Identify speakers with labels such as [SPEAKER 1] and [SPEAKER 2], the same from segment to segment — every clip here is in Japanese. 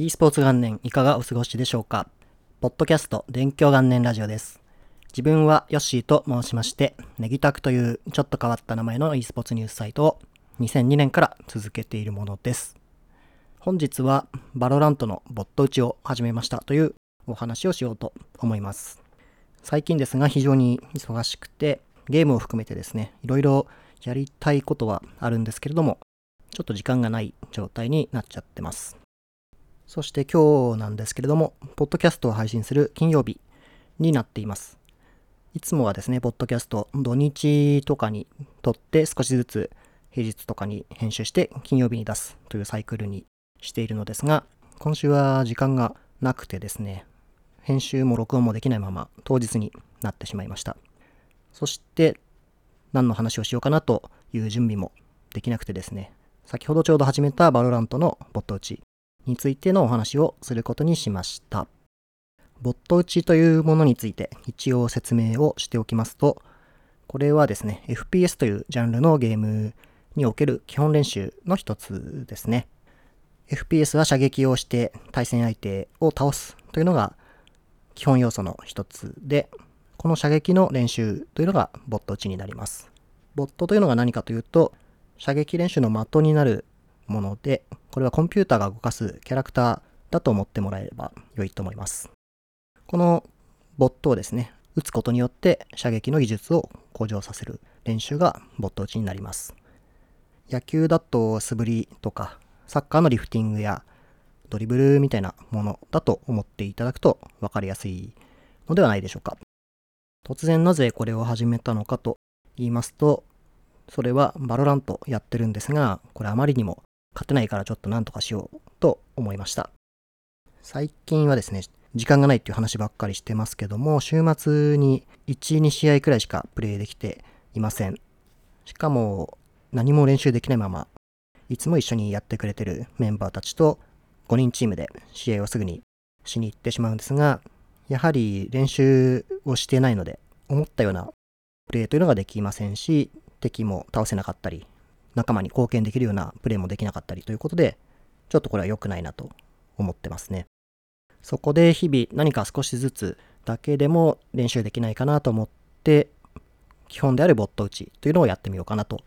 [SPEAKER 1] e スポーツ元年いかがお過ごしでしょうか？ポッドキャスト勉強元年ラジオです。自分はヨッシーと申しまして、ネギタクというちょっと変わった名前の e スポーツニュースサイトを2002年から続けているものです。本日はバロラントのボット打ちを始めましたというお話をしようと思います。最近ですが非常に忙しくてゲームを含めてですね、いろいろやりたいことはあるんですけれども、ちょっと時間がない状態になっちゃってます。そして今日なんですけれども、ポッドキャストを配信する金曜日になっています。いつもはですね、ポッドキャスト土日とかに撮って少しずつ平日とかに編集して金曜日に出すというサイクルにしているのですが、今週は時間がなくてですね、編集も録音もできないまま当日になってしまいました。そして何の話をしようかなという準備もできなくてですね、先ほどちょうど始めたバロラントのボット打ちについてのお話をすることにしました。ボット打ちというものについて一応説明をしておきますと、これはですね、FPS というジャンルのゲームにおける基本練習の一つですね。FPS は射撃をして対戦相手を倒すというのが基本要素の一つで、この射撃の練習というのがボット打ちになります。ボットというのが何かというと、射撃練習の的になるもので、これはコンピューターが動かすキャラクターだと思ってもらえれば良いと思います。このボットをですね、打つことによって射撃の技術を向上させる練習がボット打ちになります。野球だと素振りとか、サッカーのリフティングやドリブルみたいなものだと思っていただくと分かりやすいのではないでしょうか。突然なぜこれを始めたのかと言いますと、それはバロラントやってるんですが、これあまりにも勝てないからちょっとなんとかしようと思いました。最近はですね、時間がないっていう話ばっかりしてますけども、週末に1、2試合くらいしかプレイできていません。しかも何も練習できないまま、いつも一緒にやってくれてるメンバーたちと5人チームで試合をすぐにしに行ってしまうんですが、やはり練習をしてないので、思ったようなプレーというのができませんし、敵も倒せなかったり、仲間に貢献できるようなプレーもできなかったりということで、ちょっとこれは良くないなと思ってますね。そこで日々何か少しずつだけでも練習できないかなと思って、基本であるボット打ちというのをやってみようかなと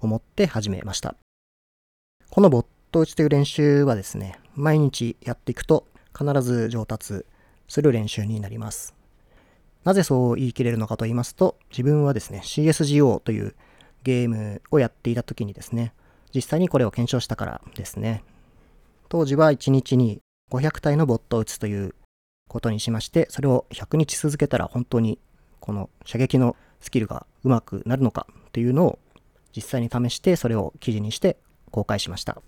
[SPEAKER 1] 思って始めました。このボット打ちという練習はですね、毎日やっていくと必ず上達する練習になります。なぜそう言い切れるのかと言いますと、自分はですね、CSGO というゲームをやっていた時にですね、実際にこれを検証したからですね。当時は1日に500体のボットを打つということにしまして、それを100日続けたら本当にこの射撃のスキルが上手くなるのかっていうのを実際に試してそれを記事にして公開しました。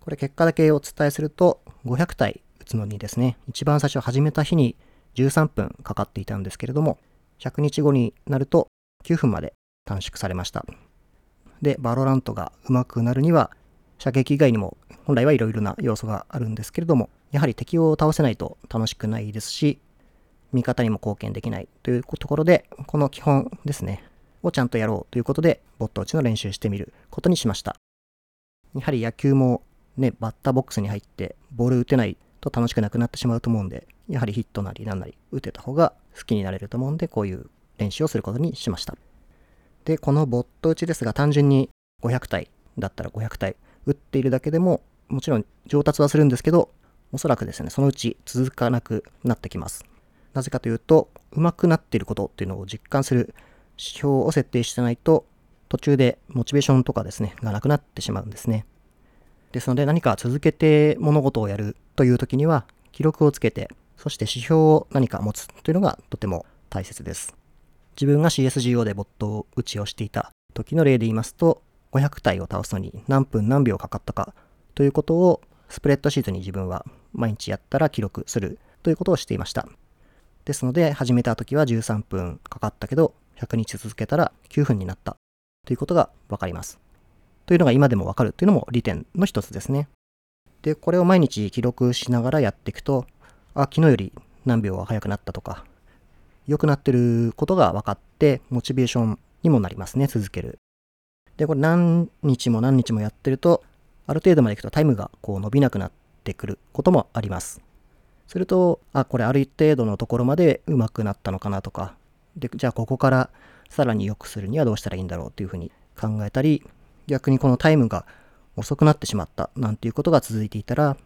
[SPEAKER 1] これ結果だけお伝えすると500体打つのにですね、一番最初始めた日に13分かかっていたんですけれども、100日後になると9分まで短縮されました。で、バロラントが上手くなるには、射撃以外にも本来はいろいろな要素があるんですけれども、やはり敵を倒せないと楽しくないですし、味方にも貢献できないというところで、この基本ですね、をちゃんとやろうということで、ボット打ちの練習してみることにしました。やはり野球もね、バッターボックスに入ってボール打てないと楽しくなくなってしまうと思うんで、やはりヒットなりなんなり打てた方が好きになれると思うんで、こういう練習をすることにしました。で、このボット打ちですが、単純に500体だったら500体打っているだけでも、もちろん上達はするんですけど、おそらくですね、そのうち続かなくなってきます。なぜかというと、上手くなっていることっていうのを実感する指標を設定してないと、途中でモチベーションとかですね、がなくなってしまうんですね。ですので何か続けて物事をやるという時には、記録をつけて、そして指標を何か持つというのがとても大切です。自分が CSGO でボット打ちをしていた時の例で言いますと、500体を倒すのに何分何秒かかったかということをスプレッドシートに自分は毎日やったら記録するということをしていました。ですので始めた時は13分かかったけど100日続けたら9分になったということがわかります。というのが今でもわかるというのも利点の一つですね。で、これを毎日記録しながらやっていくと、あ、昨日より何秒は早くなったとか、良くなってることが分かって、モチベーションにもなりますね、続ける。で、これ何日も何日もやってると、ある程度までいくとタイムがこう伸びなくなってくることもあります。すると、あ、これある程度のところまで上手くなったのかなとか、で、じゃあここからさらに良くするにはどうしたらいいんだろうっていうふうに考えたり、逆にこのタイムが遅くなってしまったなんていうことが続いていたら、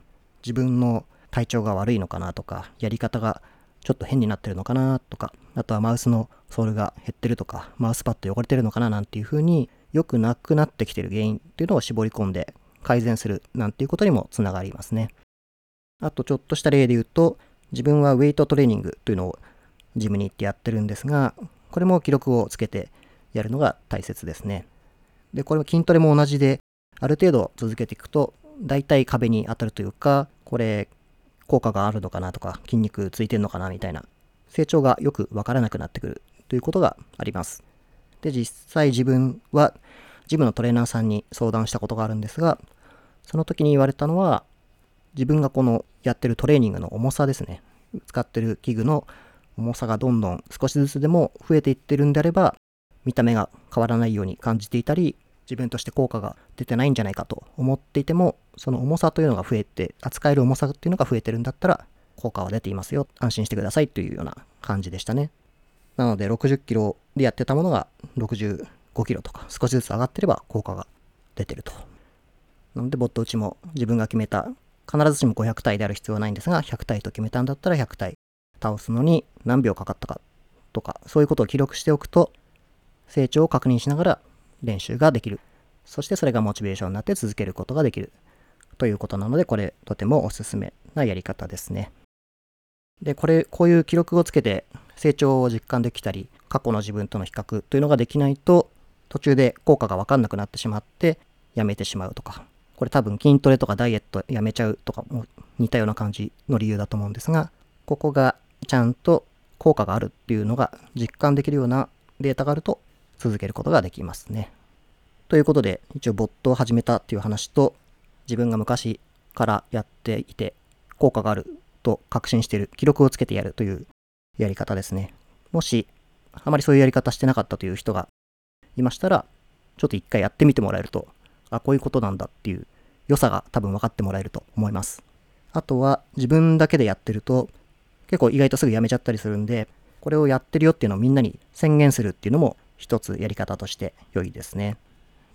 [SPEAKER 1] 自分の体調が悪いのかなとか、やり方がちょっと変になってるのかなとか、あとはマウスのソールが減ってるとか、マウスパッド汚れてるのかななんていうふうに良くなくなってきてる原因っていうのを絞り込んで改善するなんていうことにもつながりますね。あとちょっとした例で言うと、自分はウェイトトレーニングというのをジムに行ってやってるんですが、これも記録をつけてやるのが大切ですね。で、これも筋トレも同じで、ある程度続けていくと、大体壁に当たるというか、これ、効果があるのかなとか、筋肉ついてるのかなみたいな、成長がよくわからなくなってくるということがあります。で、実際自分は、ジムのトレーナーさんに相談したことがあるんですが、その時に言われたのは、自分がこのやってるトレーニングの重さですね。使ってる器具の重さがどんどん少しずつでも増えていってるんであれば、見た目が変わらないように感じていたり、自分として効果が出てないんじゃないかと思っていても、その重さというのが増えて、扱える重さっていうのが増えてるんだったら、効果は出ていますよ。安心してくださいというような感じでしたね。なので、60キロでやってたものが65キロとか少しずつ上がってれば効果が出てると。なので、ボット打ちも自分が決めた、必ずしも500体である必要はないんですが、100体と決めたんだったら100体倒すのに何秒かかったかとか、そういうことを記録しておくと、成長を確認しながら練習ができる。そしてそれがモチベーションになって続けることができる。ということなので、これとてもおすすめなやり方ですね。で、これ、こういう記録をつけて成長を実感できたり、過去の自分との比較というのができないと、途中で効果がわかんなくなってしまって、やめてしまうとか、これ多分筋トレとかダイエットやめちゃうとかも似たような感じの理由だと思うんですが、ここがちゃんと効果があるっていうのが実感できるようなデータがあると続けることができますね。ということで、一応ボットを始めたっていう話と、自分が昔からやっていて効果があると確信している記録をつけてやるというやり方ですね。もし、あまりそういうやり方してなかったという人がいましたら、ちょっと一回やってみてもらえると、あ、こういうことなんだっていう良さが多分分かってもらえると思います。あとは、自分だけでやってると、結構意外とすぐやめちゃったりするんで、これをやってるよっていうのをみんなに宣言するっていうのも一つやり方として良いですね。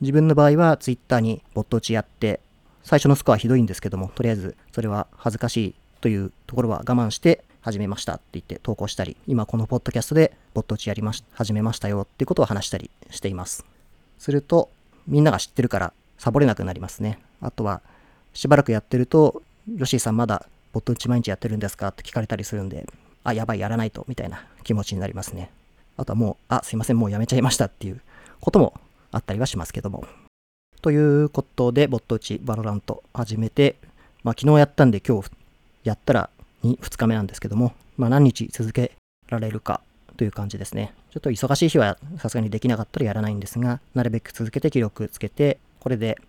[SPEAKER 1] 自分の場合は Twitter にボット打ちやって、最初のスコアひどいんですけども、とりあえずそれは恥ずかしいというところは我慢して始めましたって言って投稿したり、今このポッドキャストでボット打ちやりまし、始めましたよっていうことを話したりしています。すると、みんなが知ってるからサボれなくなりますね。あとは、しばらくやってると、ヨシーさんまだボット打ち毎日やってるんですかって聞かれたりするんで、あ、やばい、やらないと、みたいな気持ちになりますね。あとはもう、あ、すいません、もうやめちゃいましたっていうこともあったりはしますけども。ということで、ボット打ち、バロラント始めて、まあ昨日やったんで今日やったら 2, 2日目なんですけども、まあ何日続けられるかという感じですね。ちょっと忙しい日はさすがにできなかったらやらないんですが、なるべく続けて記録つけて、これで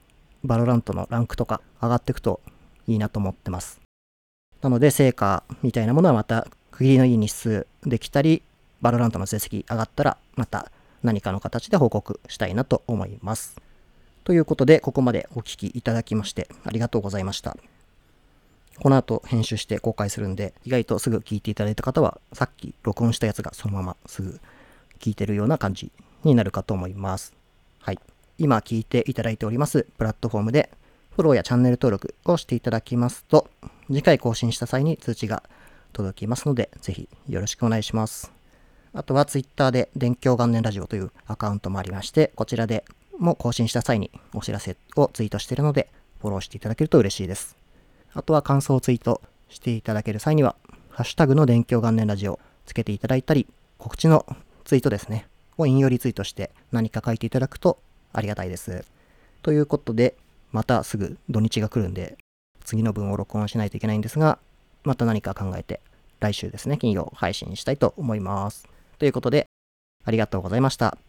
[SPEAKER 1] バロラントのランクとか上がっていくといいなと思ってます。なので、成果みたいなものはまた区切りのいい日数できたり、バロラントの成績上がったら、また何かの形で報告したいなと思います。ということで、ここまでお聴きいただきましてありがとうございました。この後編集して公開するんで、意外とすぐ聞いていただいた方は、さっき録音したやつがそのまますぐ聞いてるような感じになるかと思います。はい。今聞いていただいておりますプラットフォームでフォローやチャンネル登録をしていただきますと、次回更新した際に通知が届きますので、ぜひよろしくお願いします。あとは Twitter で電狂元年ラジオというアカウントもありまして、こちらでも更新した際にお知らせをツイートしているので、フォローしていただけると嬉しいです。あとは感想をツイートしていただける際には、ハッシュタグの電狂元年ラジオつけていただいたり、告知のツイートですね、を引用リツイートして何か書いていただくとありがたいです。ということで、またすぐ土日が来るんで、次の分を録音しないといけないんですが、また何か考えて、来週ですね、金曜配信したいと思います。ということで、ありがとうございました。